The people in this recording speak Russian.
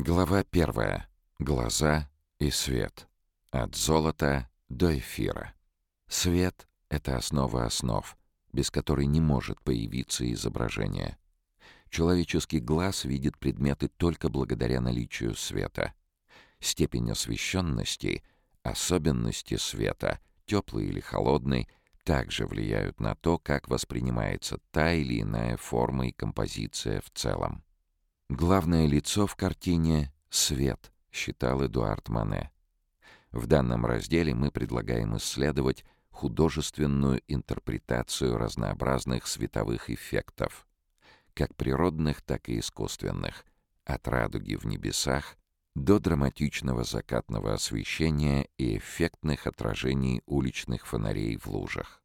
Глава первая. Глаза и свет. От золота до эфира. Свет — это основа основ, без которой не может появиться изображение. Человеческий глаз видит предметы только благодаря наличию света. Степень освещенности, особенности света, теплый или холодный, также влияют на то, как воспринимается та или иная форма и композиция в целом. Главное лицо в картине — свет, считал Эдуард Мане. В данном разделе мы предлагаем исследовать художественную интерпретацию разнообразных световых эффектов, как природных, так и искусственных, от радуги в небесах до драматичного закатного освещения и эффектных отражений уличных фонарей в лужах.